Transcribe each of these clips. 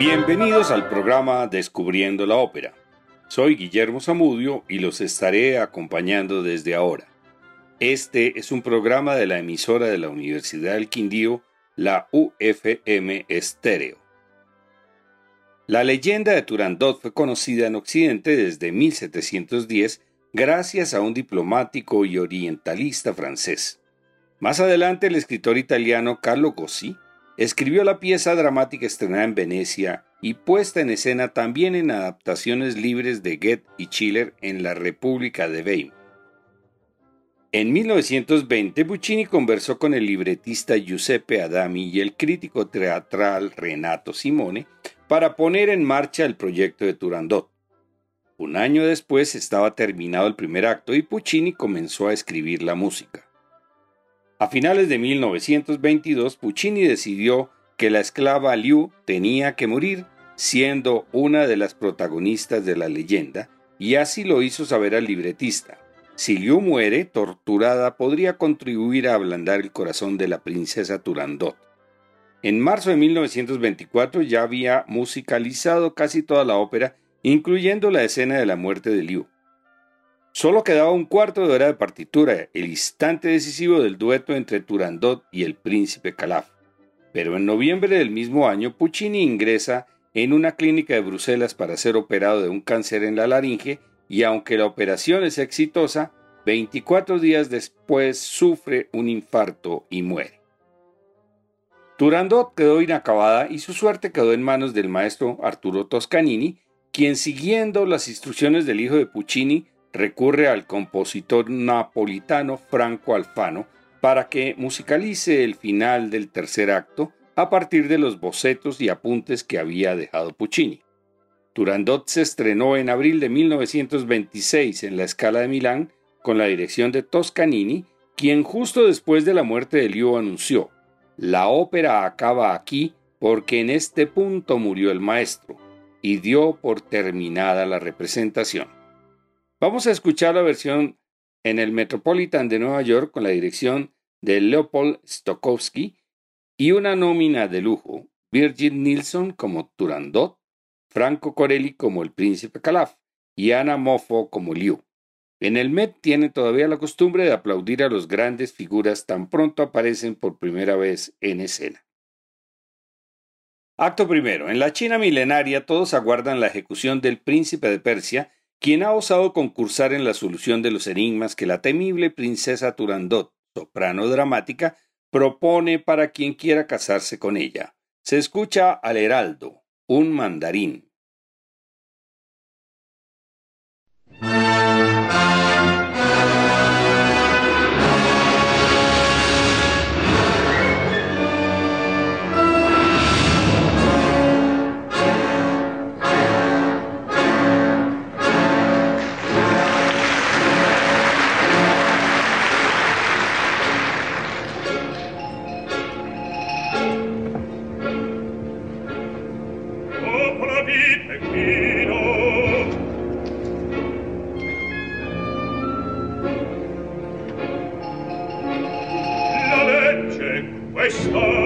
Bienvenidos al programa Descubriendo la Ópera. Soy Guillermo Zamudio y los estaré acompañando desde ahora. Este es un programa de la emisora de la Universidad del Quindío, la UFM Estéreo. La leyenda de Turandot fue conocida en Occidente desde 1710 gracias a un diplomático y orientalista francés. Más adelante el escritor italiano Carlo Gossi escribió la pieza dramática estrenada en Venecia y puesta en escena también en adaptaciones libres de Goethe y Schiller en la República de Weimar. En 1920 Puccini conversó con el libretista Giuseppe Adami y el crítico teatral Renato Simone para poner en marcha el proyecto de Turandot. Un año después estaba terminado el primer acto y Puccini comenzó a escribir la música. A finales de 1922, Puccini decidió que la esclava Liu tenía que morir, siendo una de las protagonistas de la leyenda, y así lo hizo saber al libretista. Si Liu muere, torturada, podría contribuir a ablandar el corazón de la princesa Turandot. En marzo de 1924 ya había musicalizado casi toda la ópera, incluyendo la escena de la muerte de Liu. Solo quedaba un cuarto de hora de partitura, el instante decisivo del dueto entre Turandot y el príncipe Calaf. Pero en noviembre del mismo año, Puccini ingresa en una clínica de Bruselas para ser operado de un cáncer en la laringe y aunque la operación es exitosa, 24 días después sufre un infarto y muere. Turandot quedó inacabada y su suerte quedó en manos del maestro Arturo Toscanini, quien siguiendo las instrucciones del hijo de Puccini recurre al compositor napolitano Franco Alfano para que musicalice el final del tercer acto a partir de los bocetos y apuntes que había dejado Puccini. Turandot se estrenó en abril de 1926 en la Scala de Milán con la dirección de Toscanini, quien justo después de la muerte de Liu anunció, la ópera acaba aquí porque en este punto murió el maestro, y dio por terminada la representación. Vamos a escuchar la versión en el Metropolitan de Nueva York con la dirección de Leopold Stokowski y una nómina de lujo, Virgin Nilsson como Turandot, Franco Corelli como el príncipe Calaf y Ana Moffo como Liu. En el Met tiene todavía la costumbre de aplaudir a los grandes figuras tan pronto aparecen por primera vez en escena. Acto primero. En la China milenaria todos aguardan la ejecución del príncipe de Persia quien ha osado concursar en la solución de los enigmas que la temible princesa Turandot, soprano dramática, propone para quien quiera casarse con ella. Se escucha al heraldo, un mandarín. questo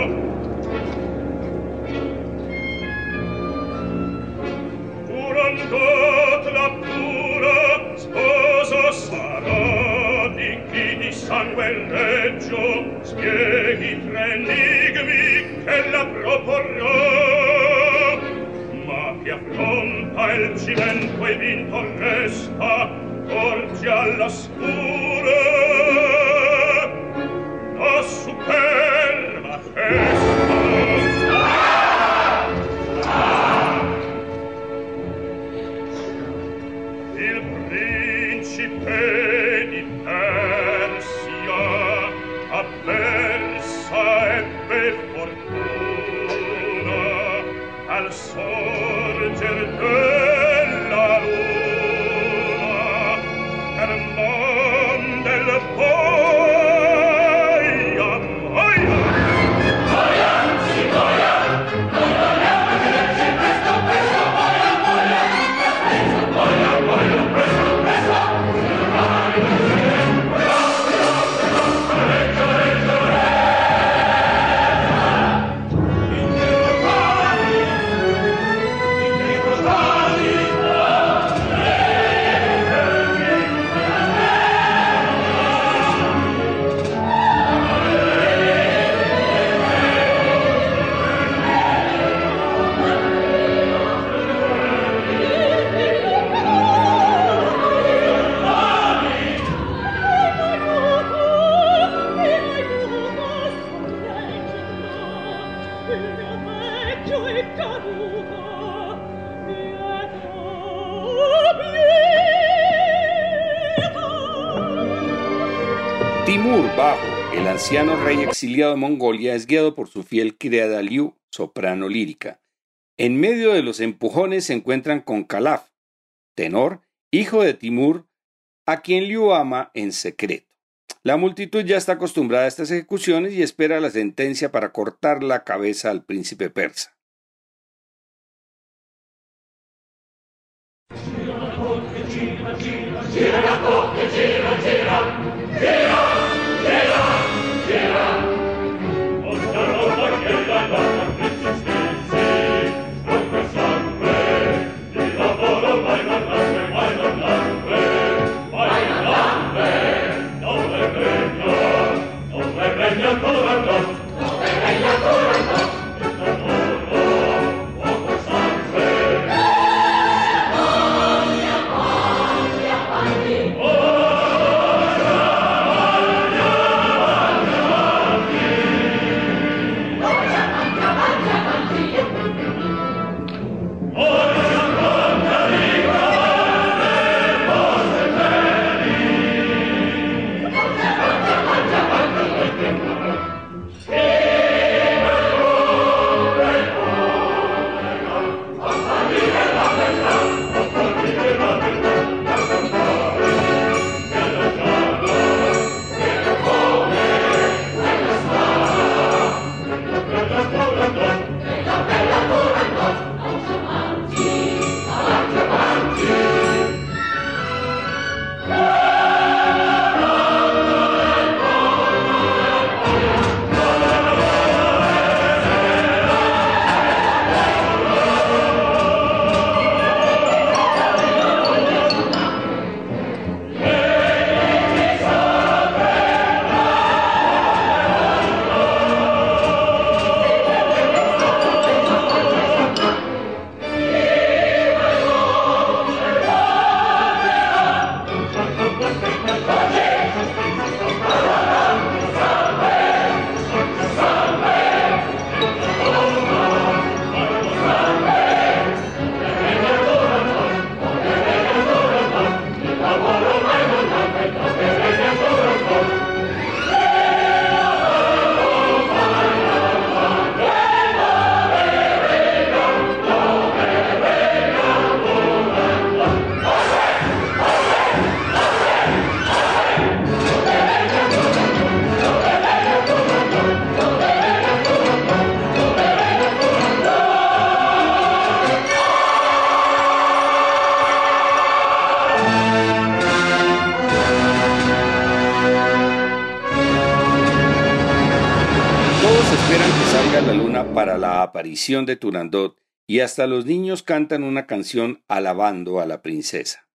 Timur Bajo, el anciano rey exiliado de Mongolia, es guiado por su fiel criada Liu, soprano lírica. En medio de los empujones se encuentran con Calaf, tenor, hijo de Timur, a quien Liu ama en secreto. La multitud ya está acostumbrada a estas ejecuciones y espera la sentencia para cortar la cabeza al príncipe persa. De Turandot y hasta los niños cantan una canción alabando a la princesa.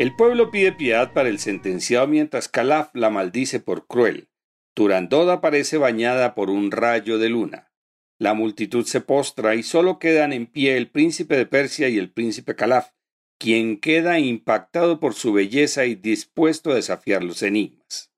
El pueblo pide piedad para el sentenciado mientras Calaf la maldice por cruel. Turandot aparece bañada por un rayo de luna. La multitud se postra y solo quedan en pie el príncipe de Persia y el príncipe Calaf, quien queda impactado por su belleza y dispuesto a desafiar los enigmas.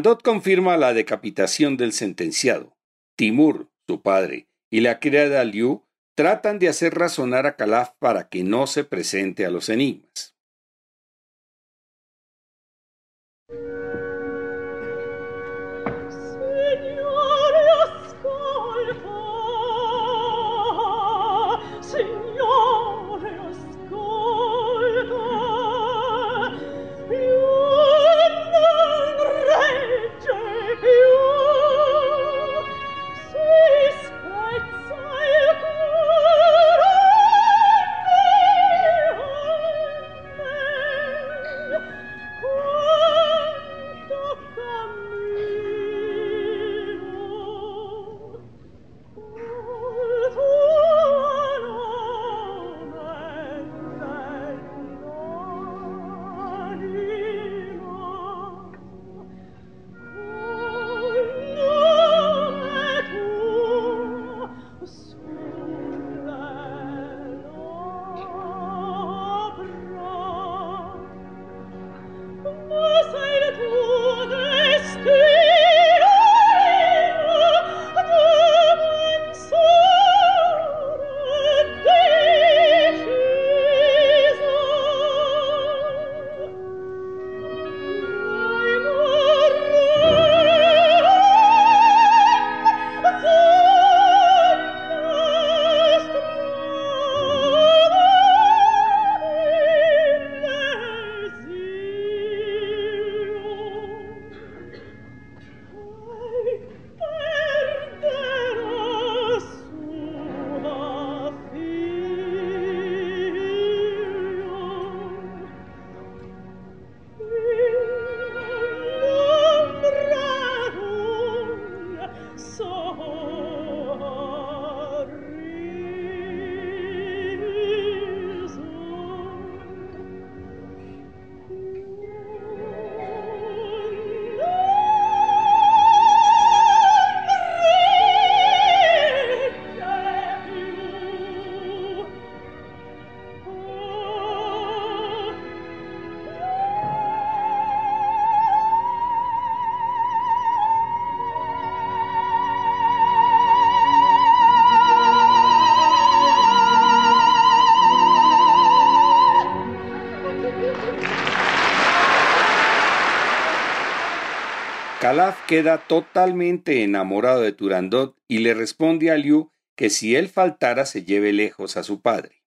Turandot confirma la decapitación del sentenciado. Timur, su padre, y la criada Liu tratan de hacer razonar a Calaf para que no se presente a los enigmas. Queda totalmente enamorado de Turandot y le responde a Liu que si él faltara se lleve lejos a su padre.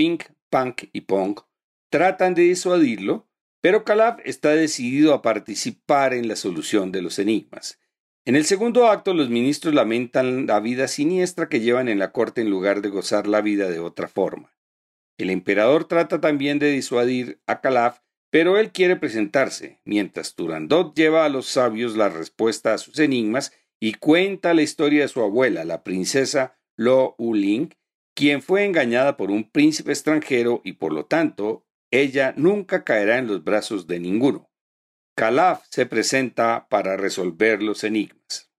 Pink, Punk y Pong, tratan de disuadirlo, pero Calaf está decidido a participar en la solución de los enigmas. En el segundo acto, los ministros lamentan la vida siniestra que llevan en la corte en lugar de gozar la vida de otra forma. El emperador trata también de disuadir a Calaf, pero él quiere presentarse, mientras Turandot lleva a los sabios la respuesta a sus enigmas y cuenta la historia de su abuela, la princesa Lo Uling, quien fue engañada por un príncipe extranjero y por lo tanto ella nunca caerá en los brazos de ninguno. Calaf se presenta para resolver los enigmas.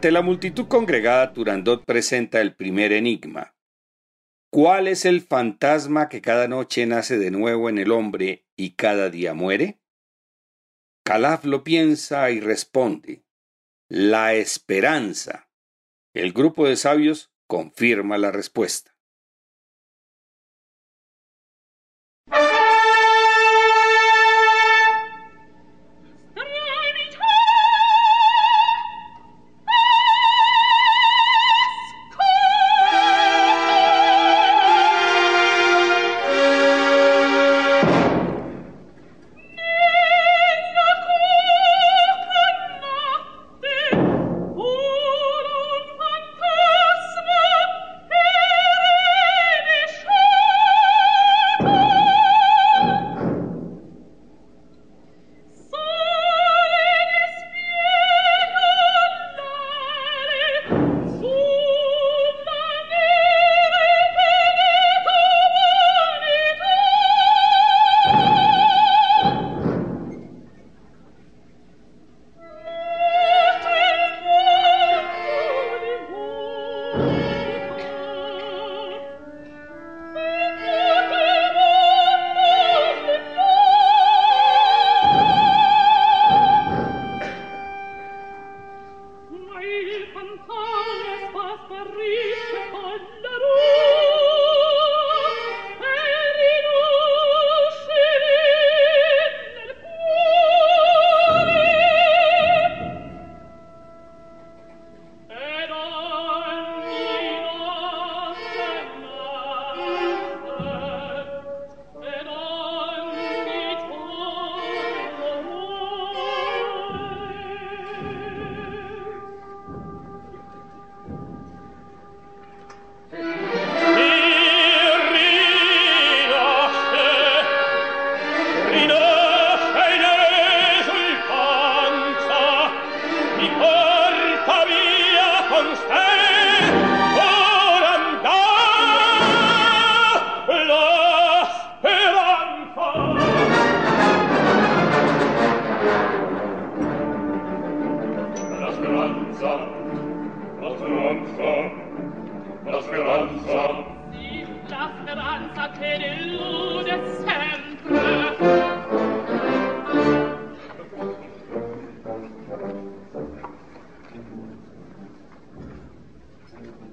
Ante la multitud congregada, Turandot presenta el primer enigma. ¿Cuál es el fantasma que cada noche nace de nuevo en el hombre y cada día muere? Calaf lo piensa y responde. La esperanza. El grupo de sabios confirma la respuesta.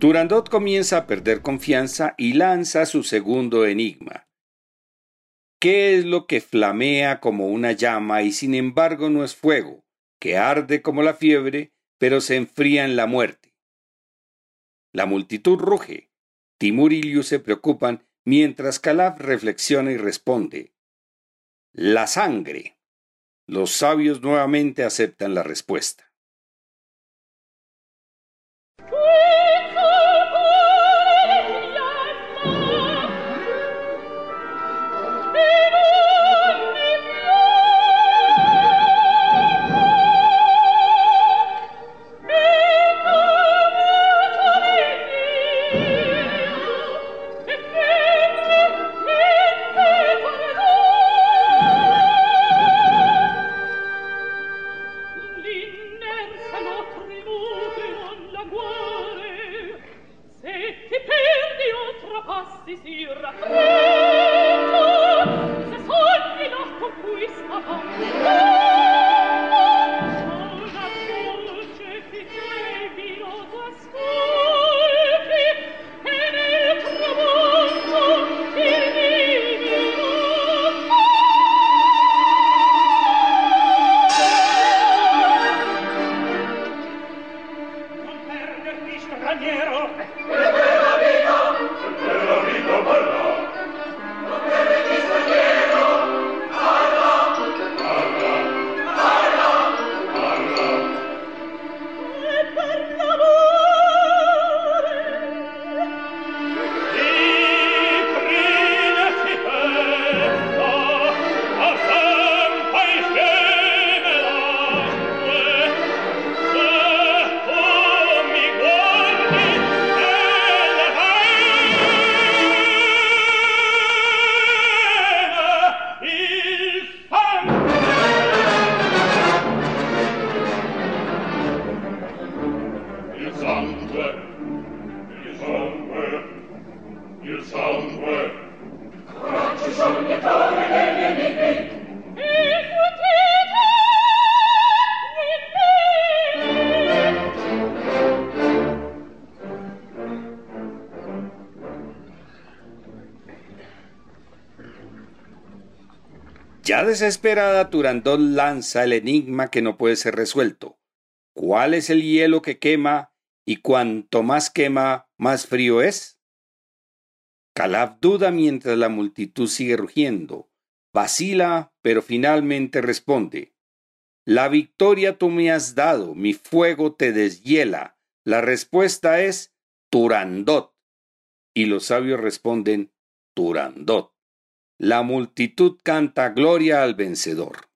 Turandot comienza a perder confianza y lanza su segundo enigma. ¿Qué es lo que flamea como una llama y sin embargo no es fuego, que arde como la fiebre, pero se enfría en la muerte? La multitud ruge. Timur y Liu se preocupan mientras Calaf reflexiona y responde. La sangre. Los sabios nuevamente aceptan la respuesta. Desesperada, Turandot lanza el enigma que no puede ser resuelto. ¿Cuál es el hielo que quema y cuanto más quema, más frío es? Calab duda mientras la multitud sigue rugiendo. Vacila, pero finalmente responde. La victoria tú me has dado, mi fuego te deshiela. La respuesta es Turandot. Y los sabios responden Turandot. La multitud canta gloria al vencedor.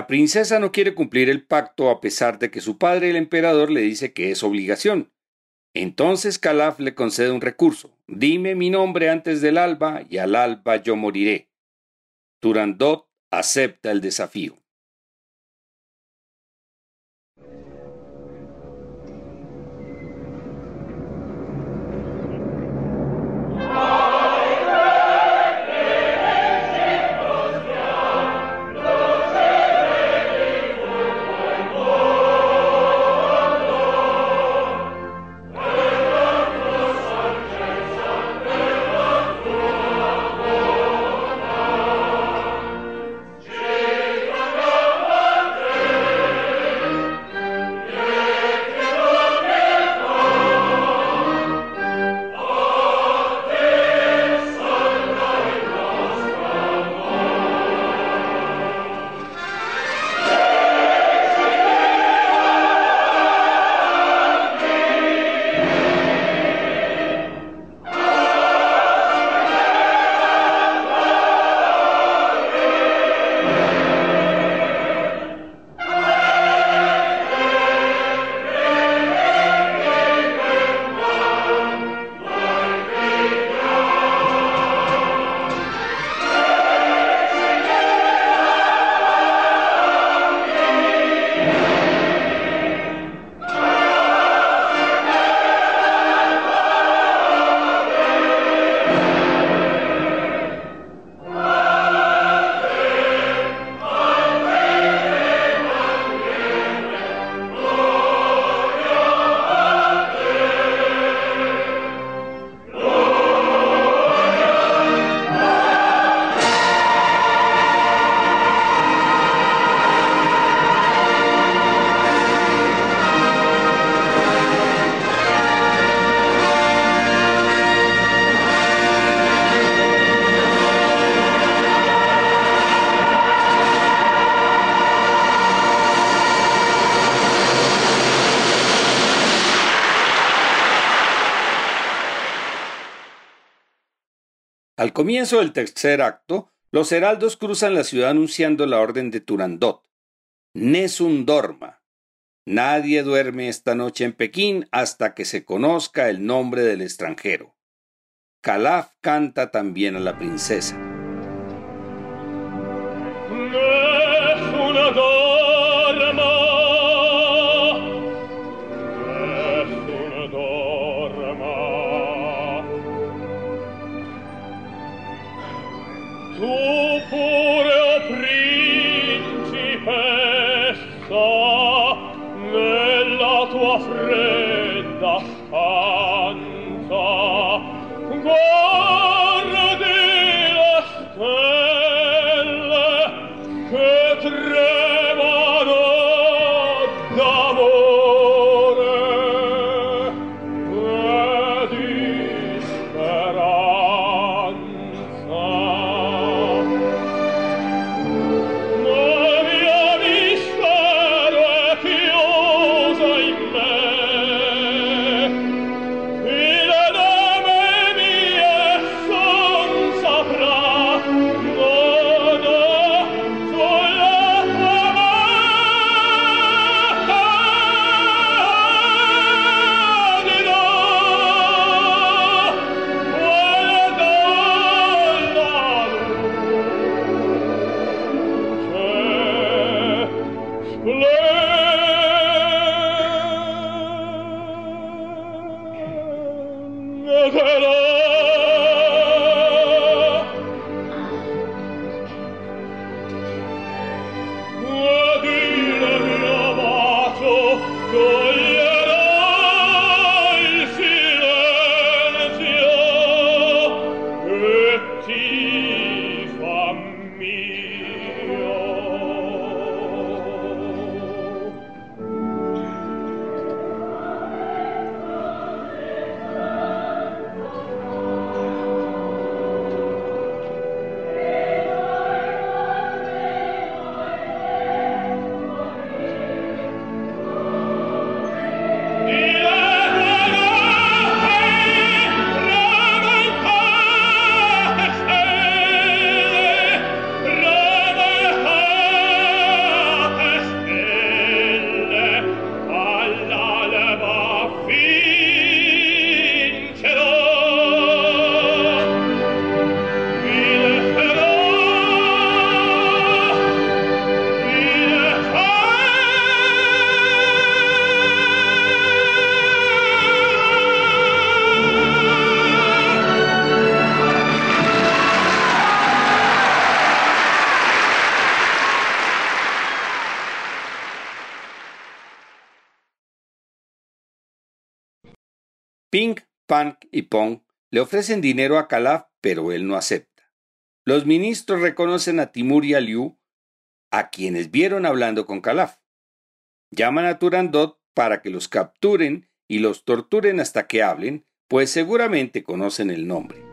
La princesa no quiere cumplir el pacto a pesar de que su padre el emperador le dice que es obligación. Entonces Calaf le concede un recurso. Dime mi nombre antes del alba y al alba yo moriré. Turandot acepta el desafío. Comienzo del tercer acto, los heraldos cruzan la ciudad anunciando la orden de Turandot. Nesun dorma. Nadie duerme esta noche en Pekín hasta que se conozca el nombre del extranjero. Calaf canta también a la princesa. Le ofrecen dinero a Calaf, pero él no acepta. Los ministros reconocen a Timur y a Liu, a quienes vieron hablando con Calaf. Llaman a Turandot para que los capturen y los torturen hasta que hablen, pues seguramente conocen el nombre.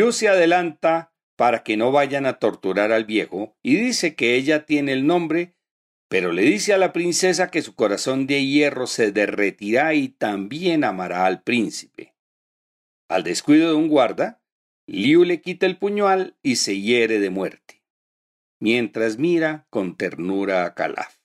Liu se adelanta para que no vayan a torturar al viejo y dice que ella tiene el nombre, pero le dice a la princesa que su corazón de hierro se derretirá y también amará al príncipe. Al descuido de un guarda, Liu le quita el puñal y se hiere de muerte, mientras mira con ternura a Calaf.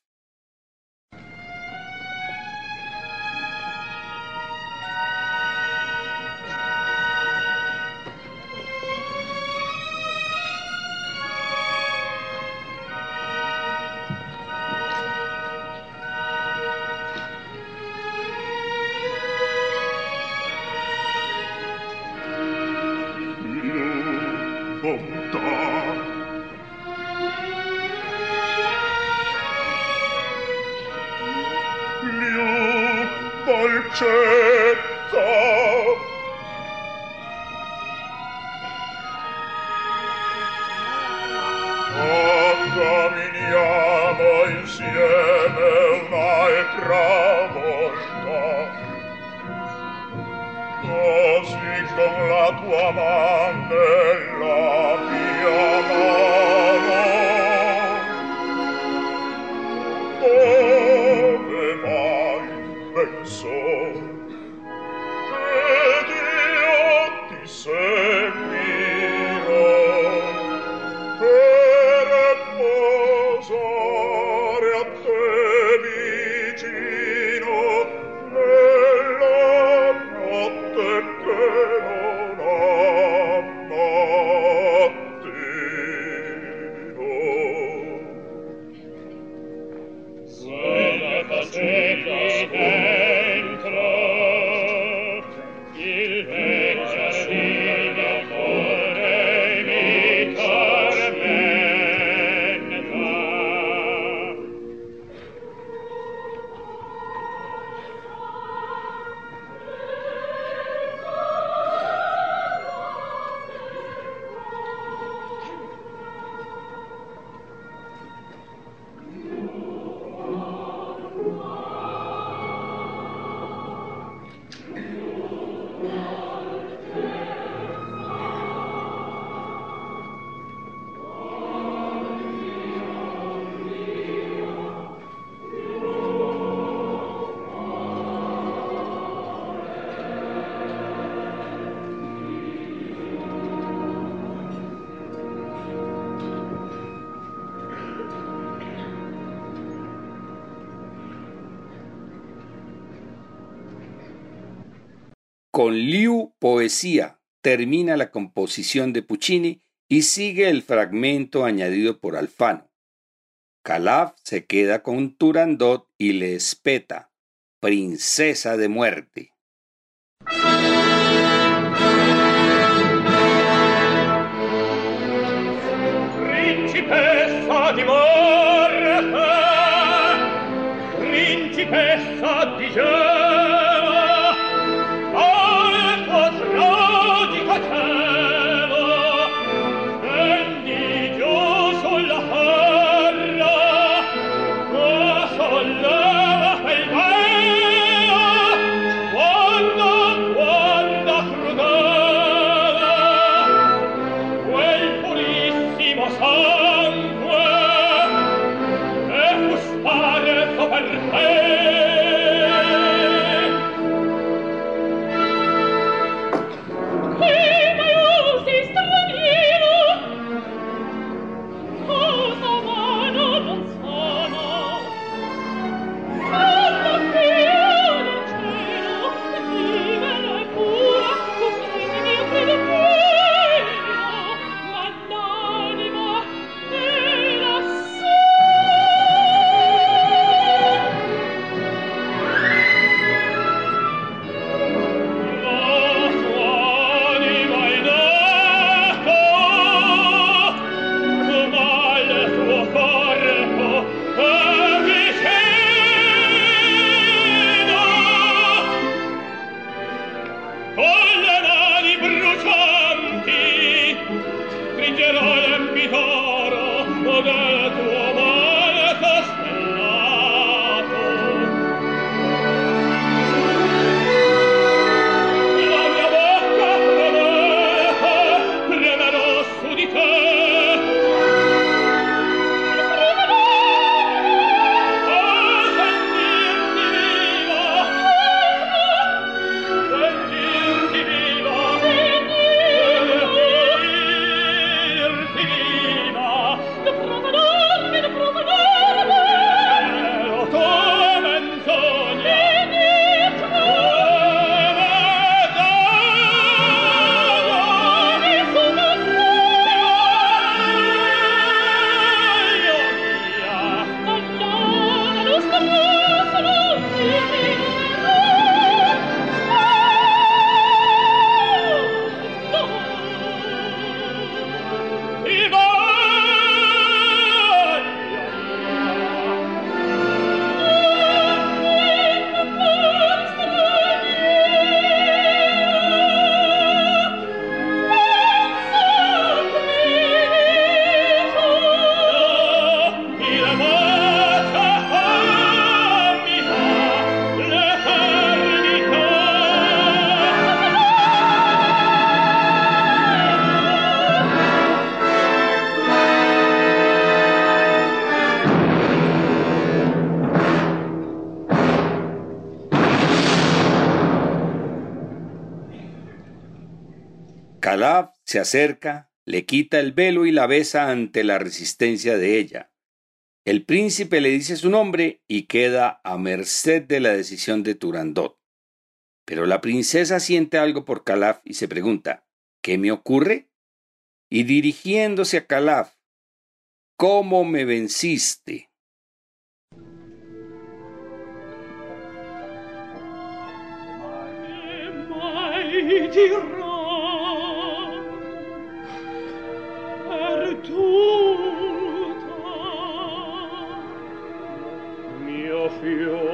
Con Liu Poesía termina la composición de Puccini y sigue el fragmento añadido por Alfano. Calaf se queda con Turandot y le espeta, princesa de muerte. Se acerca, le quita el velo y la besa ante la resistencia de ella. El príncipe le dice su nombre y queda a merced de la decisión de Turandot. Pero la princesa siente algo por Calaf y se pregunta, ¿qué me ocurre? Y dirigiéndose a Calaf, ¿cómo me venciste? You.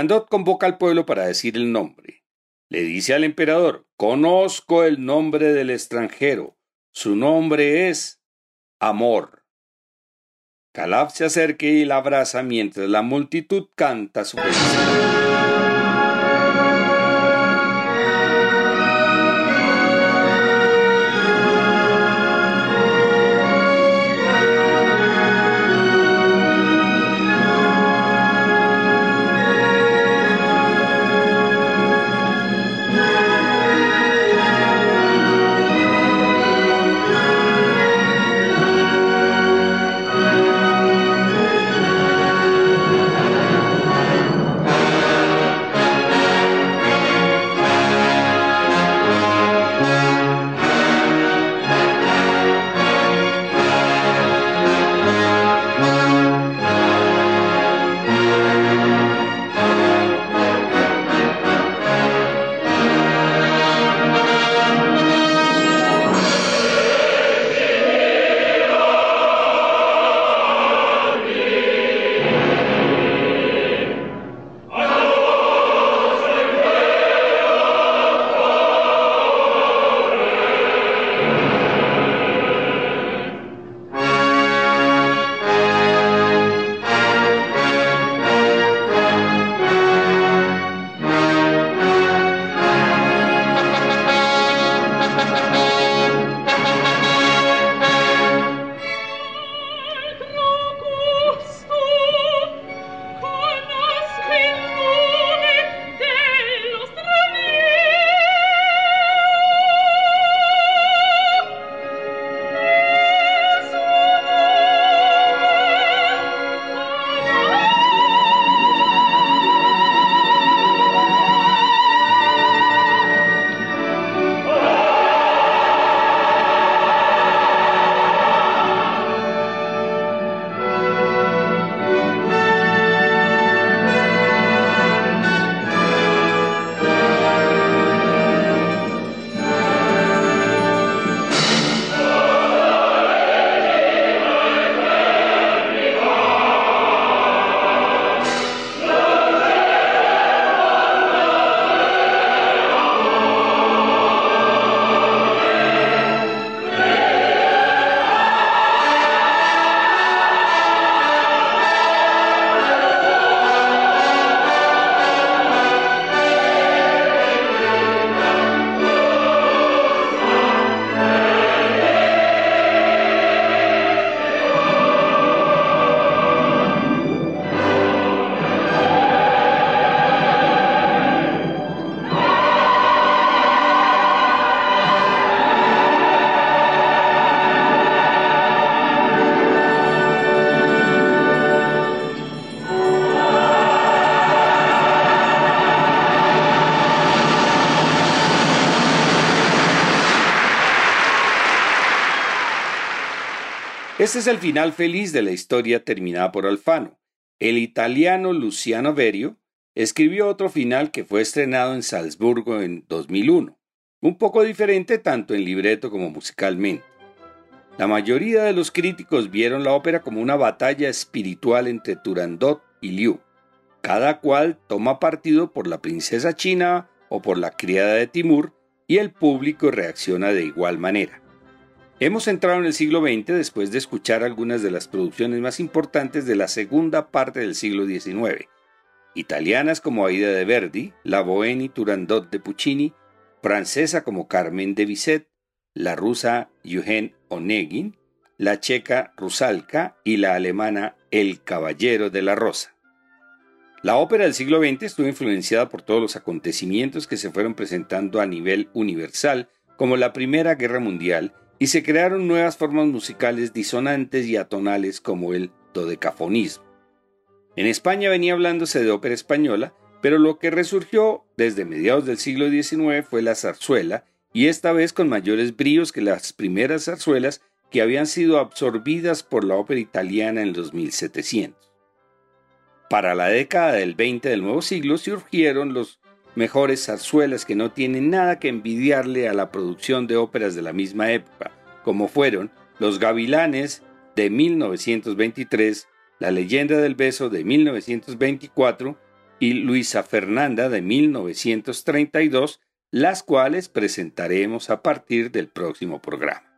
Turandot convoca al pueblo para decir el nombre. Le dice al emperador, conozco el nombre del extranjero. Su nombre es Amor. Calab se acerca y la abraza mientras la multitud canta su felicidad. Este es el final feliz de la historia terminada por Alfano. El italiano Luciano Berio escribió otro final que fue estrenado en Salzburgo en 2001, un poco diferente tanto en libreto como musicalmente. La mayoría de los críticos vieron la ópera como una batalla espiritual entre Turandot y Liu. Cada cual toma partido por la princesa china o por la criada de Timur y el público reacciona de igual manera. Hemos entrado en el siglo XX después de escuchar algunas de las producciones más importantes de la segunda parte del siglo XIX, italianas como Aida de Verdi, La Bohème y Turandot de Puccini, francesa como Carmen de Bizet, la rusa Eugen Onegin, la checa Rusalka y la alemana El Caballero de la Rosa. La ópera del siglo XX estuvo influenciada por todos los acontecimientos que se fueron presentando a nivel universal, como la Primera Guerra Mundial y se crearon nuevas formas musicales disonantes y atonales como el dodecafonismo. En España venía hablándose de ópera española, pero lo que resurgió desde mediados del siglo XIX fue la zarzuela, y esta vez con mayores bríos que las primeras zarzuelas que habían sido absorbidas por la ópera italiana en los 1700. Para la década del 20 del nuevo siglo surgieron los mejores zarzuelas que no tienen nada que envidiarle a la producción de óperas de la misma época, como fueron Los Gavilanes de 1923, La leyenda del beso de 1924 y Luisa Fernanda de 1932, las cuales presentaremos a partir del próximo programa.